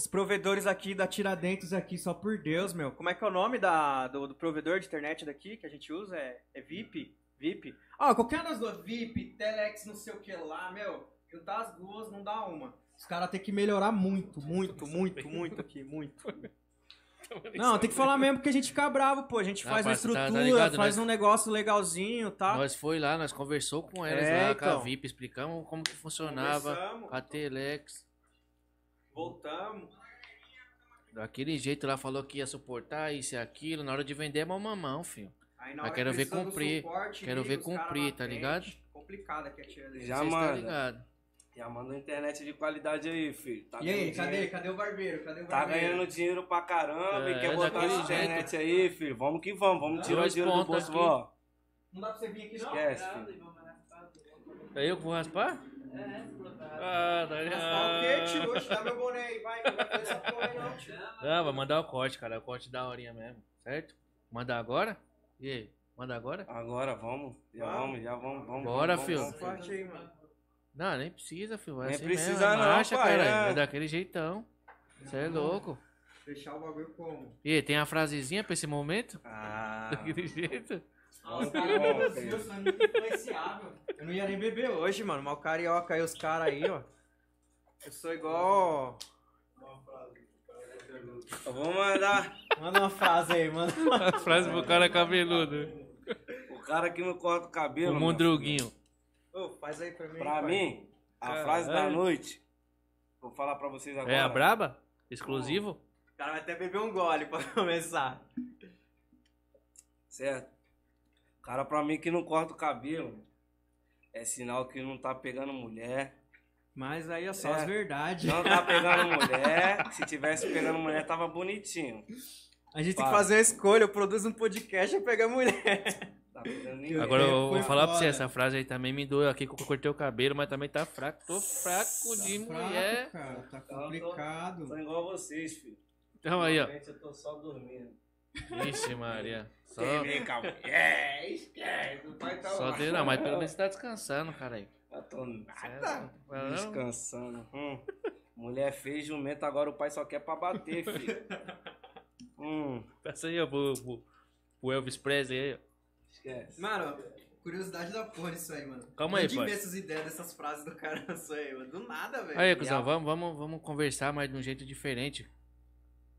Esses provedores aqui da Tiradentes aqui, só por Deus, meu. Como é que é o nome da, do, do provedor de internet daqui que a gente usa? É, é VIP? VIP? Ah, qualquer das duas, VIP, Telex, não sei o que lá, meu. Juntar as duas não dá uma. Os caras têm que melhorar muito, muito, muito, muito aqui, muito. Não, tem que falar mesmo porque a gente fica bravo, pô. A gente faz uma tá- tá estrutura, ligado, faz nós- um negócio legalzinho, tá? Nós foi lá, nós conversou com elas É, lá, com a então. VIP, explicamos como que funcionava a Telex. Voltamos. Daquele jeito lá falou que ia suportar isso e aquilo. Na hora de vender é mão mamão, filho. Aí na Mas hora quero que ver cumprir, suporte, quero ver cumprir, na tá frente. ligado? Complicado aqui a Tiradentes. Já, Vocês tá manda. ligado. Já manda internet de qualidade aí, filho. Tá E aí, cadê? dinheiro- Cadê o barbeiro? Cadê o Tá barbeiro? ganhando dinheiro pra caramba É, e quer botar daquele essa internet aí, filho. Vamos que vamos, vamos tirar o dinheiro do bolso, aqui. ó. Não dá pra você vir aqui, não? Esquece, filho. É eu que vou raspar? Ah, tá Raspar o quê, tio? dá meu boné aí, vai. Não vai fazer essa porra aí, não, tio. Não, vai mandar o corte, cara. O corte da horinha mesmo, certo? Manda agora? E aí? Manda agora? Agora vamos, já Vamos. vamos, já vamos, vamos. Bora, vamos, filho. vamos, forte aí, mano. Não, nem precisa, filho. Vai Nem assim precisa mesmo, é não, marcha, pai, caralho. é. É daquele jeitão. Você é louco. Fechar o bagulho como? E aí, tem a frasezinha pra esse momento? Ah, Daquele jeito? Que Cara, eu sou muito influenciável. Eu não ia nem beber hoje, mano. Mal carioca aí, os caras aí, ó. Eu sou igual. Eu vou mandar Manda uma frase aí, manda. A frase pro cara cabeludo. o cara que não corta o cabelo. O Mondruguinho. Ô, faz aí pra mim. Pra pai. mim, a Caralho. frase da noite, vou falar pra vocês agora. É a braba? Exclusivo? O cara vai até beber um gole pra começar. Certo? Cara, pra mim que não corta o cabelo, é sinal que não tá pegando mulher. Mas aí é só É. as verdades. Não tá pegando mulher. Se tivesse pegando mulher, tava bonitinho. A gente tem que fazer uma escolha. Eu produzo um podcast e pegar mulher. Tá. Agora eu vou falar pra você, essa frase aí também me doeu aqui que eu cortei o cabelo, mas também tá fraco. Tô fraco de mulher. cara. Tá complicado. Sou igual a vocês, filho. Então aí, ó. Eu tô só dormindo. Ixi, Maria. Só, Quem vem com a mulher, esquece. O pai tá só tem, não, mas pelo menos você tá descansando, cara aí. Eu tô Certo? nada. Não? Descansando. Hum. Mulher fez jumento, agora o pai só quer pra bater, filho. Hum. Peça aí, ó, pro, pro, pro Elvis Presley aí, ó. Esquece. Mano, curiosidade da porra isso aí, mano. Calma aí, pai. ver essas ideias dessas frases do cara isso aí, mano. Do nada, velho. Aí, cuzão, vamos, vamos, vamos conversar, mas de um jeito diferente.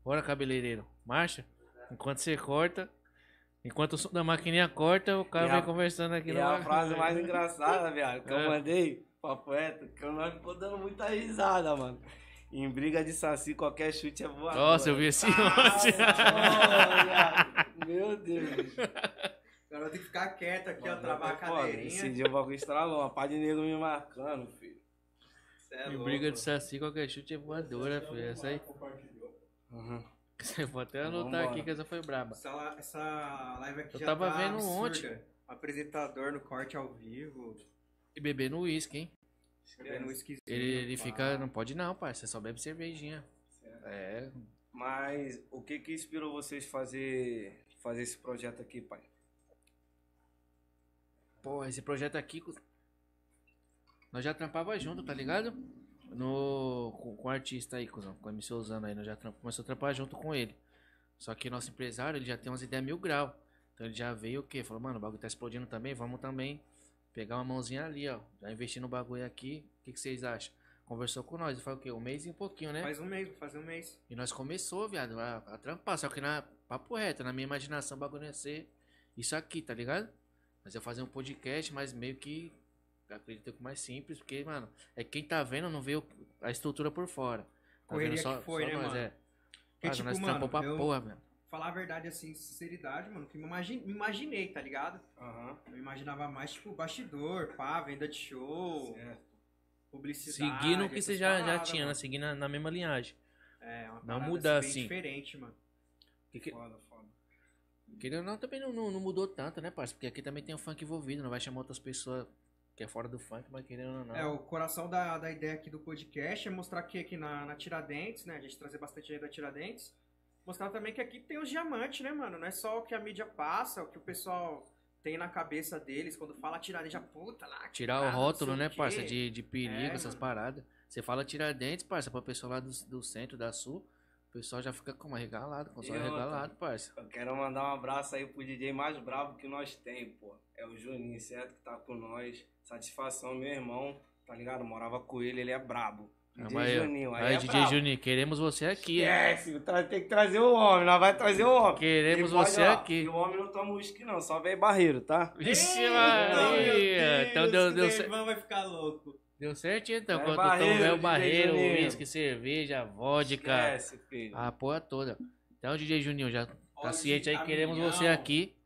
Bora, cabeleireiro. Marcha. Enquanto você corta. Enquanto o som da maquininha corta, o cara E vem a- conversando aqui E no a frase mais engraçada, viado, que eu É. mandei pra poeta, que eu não ficou dando muita risada, mano. Em briga de saci, qualquer chute é voador. Nossa, eu vi esse ontem. Olha, Meu Deus. Agora eu tenho que ficar quieto aqui, ó, Mano, travar a foi foda. Esse cadeirinha. dia o bagulho estralou, uma pá de negro me marcando, filho. É Em louco. briga de saci, qualquer chute é voadora, filho. Essa aí. Uhum. Vou até anotar Vambora. aqui que essa foi braba. Essa, essa live aqui Eu já tava tá vendo absurda. ontem. Apresentador no corte ao vivo. E bebendo uísque, hein? Bebendo whiskyzinho. Ele, ele pá. fica. Não pode não, pai. Você só bebe cervejinha. É. Mas o que que inspirou vocês fazer fazer esse projeto aqui, pai? Porra, esse projeto aqui. Nós já trampava junto, tá ligado? No, com, com o artista aí, cuzão, com o MC usando aí, nós já começou a trampar junto com ele. Só que nosso empresário, ele já tem umas ideias mil grau. Então ele já veio o quê? Falou, mano, o bagulho tá explodindo também, vamos também pegar uma mãozinha ali, ó. Já investir no bagulho aqui. O que, que vocês acham? Conversou com nós, foi o quê? Um mês e um pouquinho, né? Faz um mês, fazer um mês. E nós começou, viado, a, a trampar. Só que na papo reto, na minha imaginação, o bagulho ia ser isso aqui, tá ligado? Mas eu fazer um podcast, mas meio que acredito que mais simples, porque, mano, é quem tá vendo não vê o- a estrutura por fora. Tá Correria só, que foi, só né, nós, mano? é. Porque, Cara, tipo, nós mano, pra eu- porra, velho. Falar a verdade, assim, sinceridade, mano, que me, me imaginei, tá ligado? Aham. Eu imaginava mais, tipo, bastidor, pá, venda de show, publicidade. Seguindo o que você já, já tinha, né? mano. Seguindo na, na mesma linhagem. É, uma Não mudar, bem assim. diferente, mano. Que, que, Foda, foda. querendo ou não, também não, não, não mudou tanto, né, parceiro? Porque aqui também tem o funk envolvido, não vai chamar outras pessoas que é fora do funk, mas querendo ou não. É, o coração da, da ideia aqui do podcast é mostrar que aqui na, na Tiradentes, né? A gente trazer bastante gente da Tiradentes. Mostrar também que aqui tem os diamantes, né, mano? Não é só o que a mídia passa, o que o pessoal tem na cabeça deles quando fala Tiradentes, já puta lá. Tirar o cara, não rótulo, né, quê. parça, de, de perigo, É, essas mano. paradas. Você fala Tiradentes, parça, pra pessoa lá do, do centro, da sul. O pessoal já fica como arregalado, com o arregalado, parça. Eu quero mandar um abraço aí pro DJ mais bravo que nós tem, pô. É o Juninho, certo? Que tá com nós. Satisfação, meu irmão, tá ligado? Morava com ele, ele é brabo. DJ ó. Juninho, aí, Aí, é DJ brabo. Juninho, queremos você aqui? Esquece, tra- tem que trazer o homem, nós vai trazer o homem. Queremos E pode, você ó, aqui. E o homem não toma uísque não, só vem barreiro, tá? Vixe, Maria! Então deu, Deus, deu, esse cer- irmão vai ficar louco. Deu certinho, então. É Quando barreiro, tiver o barreiro, uísque, cerveja, vodka, Esquece, filho. a porra toda. Então, DJ Juninho, já tá Olha ciente aí, queremos caminhão. você aqui.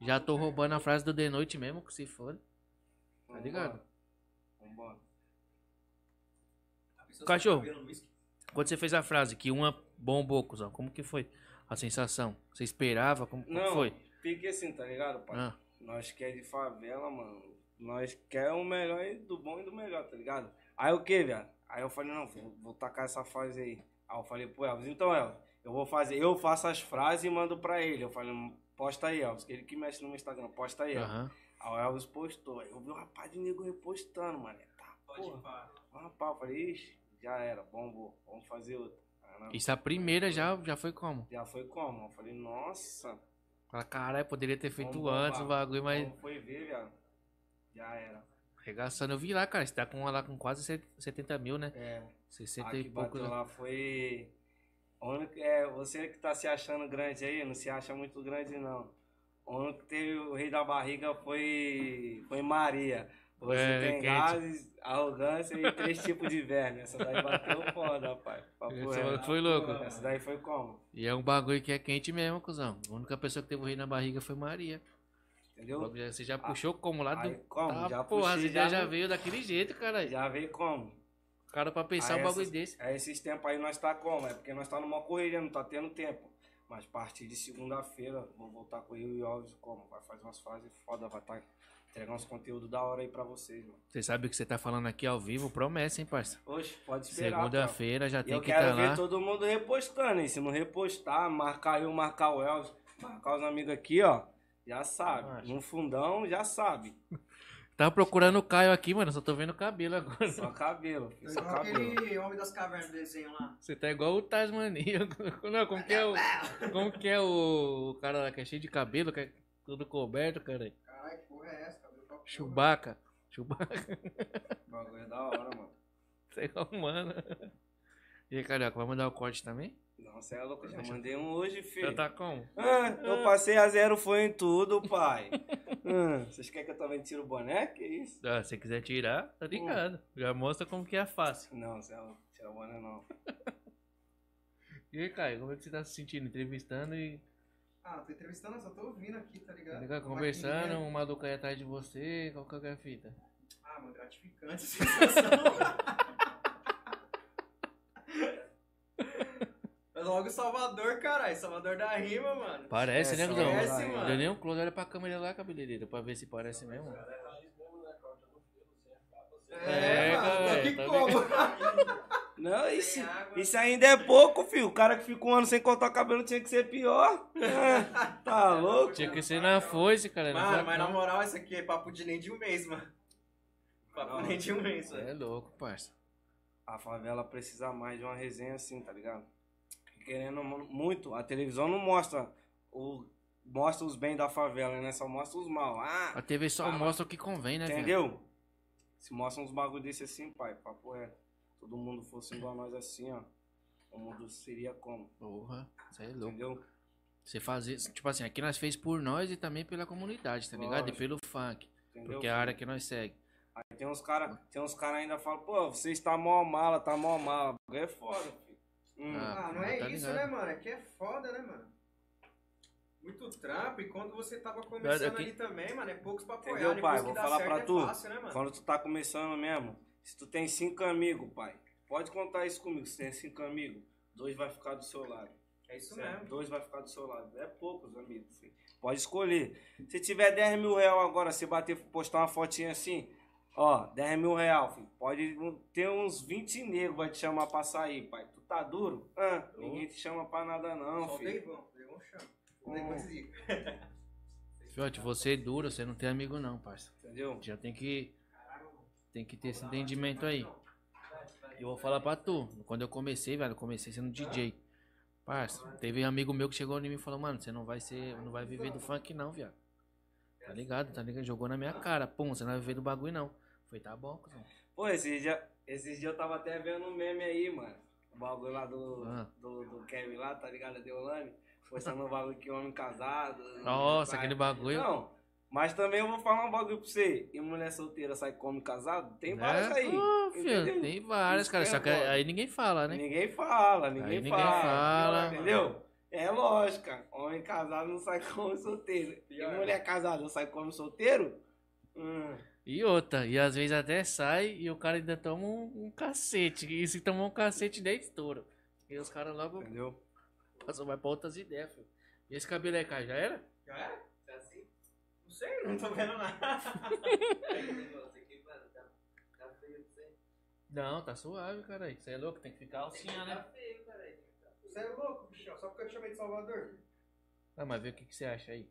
Já tô roubando a frase do de noite mesmo, que se for. Tá ligado? Vambora. Cachorro. tá. Quando você fez a frase que uma bombou, cuzão, como que foi a sensação? Você esperava? Como, como Não, foi? fique assim, tá ligado, pai? Ah, Nós que é de favela, mano. Nós quer o melhor e do bom e do melhor, tá ligado? Aí o que, viado? Aí eu falei, não, vou, vou tacar essa frase aí. Aí eu falei pro Elvis, então Elvis, eu vou fazer, eu faço as frases e mando pra ele. Eu falei, posta aí, Elvis, que ele que mexe no meu Instagram, posta aí, Elvis. aham. Aí o Elvis postou. Aí eu vi um rapaz de nego repostando, mano. Tá, Pode porra. Um rapaz, eu falei, ixi, já era, bombou, vamos fazer outra. Não, Isso a primeira já, já foi como? Já foi como? Eu falei, nossa. Fala, caralho, poderia ter feito Vamos antes o bagulho, mas Como foi ver, viado? Já era. arregaçando. Eu vi lá, cara, você tá com lá com quase 70 mil, né? É. 60 A e pouco. bateu né? lá foi. único- é, você que tá se achando grande aí, não se acha muito grande não. O único que teve o rei da barriga foi. Foi Maria. Você É, tem gases, arrogância e três tipos de verme. Essa daí bateu foda. Papo Esse reto. foi louco. Essa daí foi como? E é um bagulho que é quente mesmo, cuzão. A única pessoa que teve o rei na barriga foi Maria. Entendeu? Você já puxou como lá do. Como? Tá, já porra, puxei, você já, já, veio daquele jeito, cara. já veio como? Cara pra pensar Aí um bagulho desse. Aí esses tempos aí nós tá como? É porque nós tá numa correria, não tá tendo tempo. Mas a partir de segunda-feira, vou voltar com eu e o Alves como? Vai fazer umas frases foda, vai tá entregar uns conteúdos da hora aí pra vocês, mano. Você sabe o que você tá falando aqui ao vivo? Promessa, hein, parça? Oxe, pode esperar. Segunda-feira já. E tem eu que quero estar ver lá. todo mundo repostando, hein? Se não repostar, marcar eu, marcar o Elvis, marcar os amigos aqui, ó. Já sabe. No fundão, já sabe. Tava procurando o Caio aqui, mano. Só tô vendo o cabelo agora. Só cabelo, filho, só cabelo. aquele homem das cavernas do desenho lá. Você tá igual o Tasmania. Não, como que é o. Como que é o, o cara lá que é cheio de cabelo, que é tudo coberto, cara? Caralho, que porra é essa? Cabelo pra porra. Chewbacca. Chewbacca. O bagulho é da hora, mano. Sei lá, mano. E aí, Carioca, vai mandar o corte também? Não, você é louco, já mandei um hoje, filho. Já tá como? Ah, eu passei a zero, foi em tudo, pai. Ah, vocês querem que eu também tire o boné? Que isso? Ah, se quiser tirar, tá ligado. Já mostra como que é fácil. Não, você não tira o boné não. E aí, Caio, como é que você tá se sentindo? Entrevistando e Ah, tô entrevistando, só tô ouvindo aqui, tá ligado? tá ligado? Uma conversando, maquininha. um maluco aí atrás de você, qual que é a fita? Ah, mano, gratificante essa sensação. É Logo Salvador, caralho. Salvador da rima, mano. Parece, É, né, só Guzão? parece, Não mano. deu nem um close, olha pra câmera lá, cabeleireiro, pra ver se parece mesmo. É, É, mano, tô aqui tá como? Não, isso, isso ainda é pouco, filho. O cara que fica um ano sem cortar o cabelo tinha que ser pior. Ah, tá louco? Tinha que ser na foice, cara. não Mano, mas na moral, isso aqui é papo de nem de um mês, mano. Papo Não. nem de um mês, velho. É louco, parça. A favela precisa mais de uma resenha assim, tá ligado? Querendo mu- muito, a televisão não mostra o mostra os bens da favela, né? Só mostra os mal. Ah, A TV só Ah, mostra o que convém, né, velho? Entendeu? Se mostra uns bagulho desse assim, pai, papo é. Todo mundo fosse igual a nós assim, ó. O mundo seria como? Porra, você é louco. Entendeu? Você fazer, tipo assim, aqui nós fez por nós e também pela comunidade, tá ligado? E Lógico. pelo funk, Entendeu? porque é a área que nós segue. Aí tem uns caras, tem uns cara ainda falam, pô, você está mó mala, tá mó mala. É foda, filho. Hum. Ah, Ah, não é tá isso, ligado. né, mano? É que é foda, né, mano? Muito trampo, e quando você tava começando Aqui- ali também, mano, é poucos pra apoiar. Entendeu, pai? Vou falar certo, pra é tu. fácil, né, mano? Quando tu tá começando mesmo, se tu tem cinco amigos, pai, pode contar isso comigo. Se tem cinco amigos, dois vai ficar do seu lado. É isso Certo? mesmo. Dois vai ficar do seu lado. É poucos amigos. filho. Pode escolher. Se tiver 10 mil real agora, você bater, postar uma fotinha assim, ó, 10 mil real, filho. Pode ter uns 20 negros vai te chamar pra sair, pai. Tu tá duro? Ah, ninguém te chama pra nada não, Só filho. Deivão, o Deivão chama. Deivão zica. Fiote, você é duro, você não tem amigo não, parça. Entendeu? Já tem que tem que ter esse entendimento aí. Eu vou falar pra tu. Quando eu comecei, velho, eu comecei sendo DJ. Parça, teve um amigo meu que chegou em mim e falou, mano, você não vai ser. Não vai viver do funk não, viado. Tá ligado? Tá ligado? Jogou na minha cara. Pum, você não vai viver do bagulho não. Foi, tá bom, cuzão. Pô, esses dias esses dia eu tava até vendo um meme aí, mano. O bagulho lá do, Ah. do, do Kevin lá, tá ligado? De Olane. Postando um bagulho que homem casado. Nossa, vai- aquele bagulho. Não, mas também eu vou falar um bagulho pra você. E mulher solteira sai com homem casado? Tem várias É, aí. pô, filho, tem várias, cara. Só é que foda. aí ninguém fala, né? Ninguém fala, ninguém, Aí ninguém fala. fala. Entendeu? É lógica. Homem casado não sai com homem solteiro. E mulher casada não sai com homem solteiro? Hum. E outra, e às vezes até sai e o cara ainda toma um, um cacete. E se tomar um cacete, nem estoura. E os caras logo Entendeu? passam, vai pra outras ideias, filho. E esse cabelo aí, cara, já era? Já é? Não sei, não tô vendo nada. Não, tá suave, cara. Você é louco, tem que ficar alcinha, né? Você é louco, bichão, só porque eu te chamei de Salvador. Ah, mas vê o que, que você acha aí.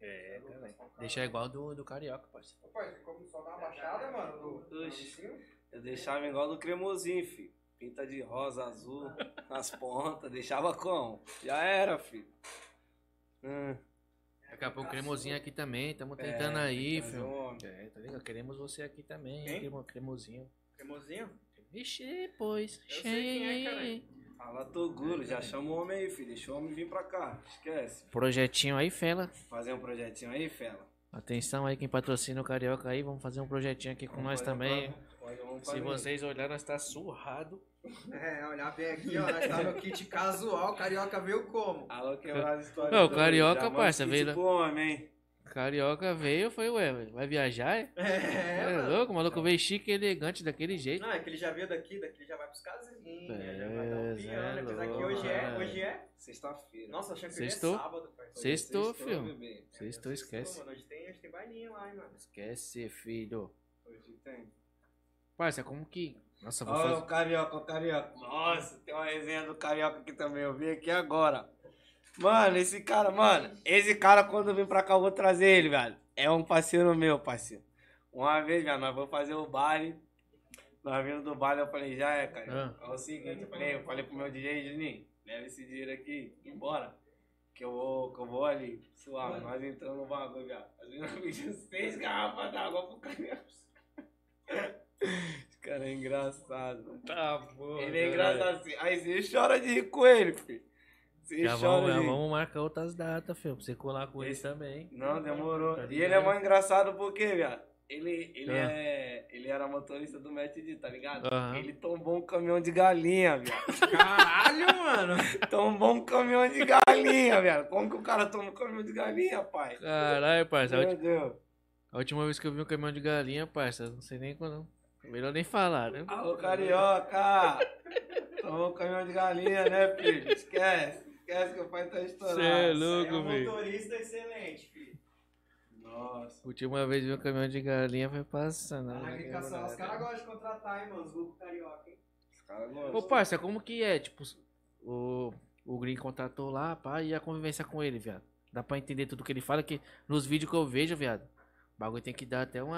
É, cara. Deixar igual do, do carioca, parceiro. Rapaz, você come só dar uma baixada, mano, do, do Oxi. Eu deixava igual do cremosinho, filho. Pinta de rosa, azul, nas pontas, deixava como? Já era, filho. Hum, Daqui a pouco cremosinho aqui também, tamo É, tentando aí, fazer filho. É, tá ligado? Queremos você aqui também, cremo- cremosinho. Cremosinho? Vixe, pois. Eu sei quem é. Fala Toguro, já chama o homem aí, filho. Deixa o homem vir pra cá. Esquece. Projetinho aí, fela. Fazer um projetinho aí, fela. Atenção aí, quem patrocina o Carioca aí, vamos fazer um projetinho aqui com nós Pode- também. pode- vamos Se vocês olharem, nós tá surrado. É, olhar bem aqui, ó, nós tá no kit casual, o carioca veio como? Alô, quebrar as histórias. Ô, o Carioca, parça, veio lá- pro homem, hein? Carioca veio, foi, ué, vai viajar? É, É, é mano. louco, o maluco veio chique e elegante daquele jeito. Não, é que ele já veio daqui, daqui ele já vai pros casinhos, É, já vai dar um Zé piano, apesar que hoje é, é. hoje é. Sexta-feira. Nossa, achando que hoje é Sextou? sábado, parceiro. Sextou, filho. bebê. Sextou, esquece. Mano, hoje tem, hoje tem bailinha lá, hein, mano. Esquece, filho. Hoje tem. Parça, como que... Nossa, vou Olha fazer... o Carioca, o Carioca. Nossa, tem uma resenha do Carioca aqui também. Eu vi aqui agora. Mano, esse cara, mano, esse cara quando eu vim pra cá eu vou trazer ele, velho. É um parceiro meu, parceiro. Uma vez, velho, nós vamos fazer o baile. Nós vindo do baile, eu falei, já é, cara. É o seguinte, eu falei, eu falei pro meu DJ, Juninho, leva esse dinheiro aqui, embora. Que eu vou, que eu vou ali, suave. Nós entramos no bagulho, velho. Vimos pedindo seis garrafas d'água pro Carioca. Esse cara é engraçado. Tá bom. Ele é engraçado assim. Aí você chora de rir com ele, filho. Você Já vamos, já vamos marcar outras datas, filho, pra você colar com ele Esse- também. Não, demorou. Tá e ele é mais engraçado porque, viado. Ele, ele, Ah. é, ele era motorista do Matt D, tá ligado? Aham. Ele tombou um caminhão de galinha, viado. Caralho, mano. tombou um caminhão de galinha, viado. Como que o cara toma um caminhão de galinha, pai? Caralho, parça. A, Meu ulti- Deus. a última vez que eu vi um caminhão de galinha, parça, não sei nem quando. Melhor nem falar, né? Alô, carioca! Tomou um caminhão de galinha, né, filho? Esquece. Esquece que o pai tá estourado. Cê é É louco, um velho. motorista excelente, filho. Nossa. Última vez um caminhão de galinha foi passando. Na né? agricultura, os caras gostam de contratar, hein, mano, os grupos carioca, hein. Os caras Ô, gostam. parça, como que é? Tipo, o, o Green contratou lá, pá, e a convivência com ele, viado. Dá pra entender tudo que ele fala, que nos vídeos que eu vejo, viado, o bagulho tem que dar até uma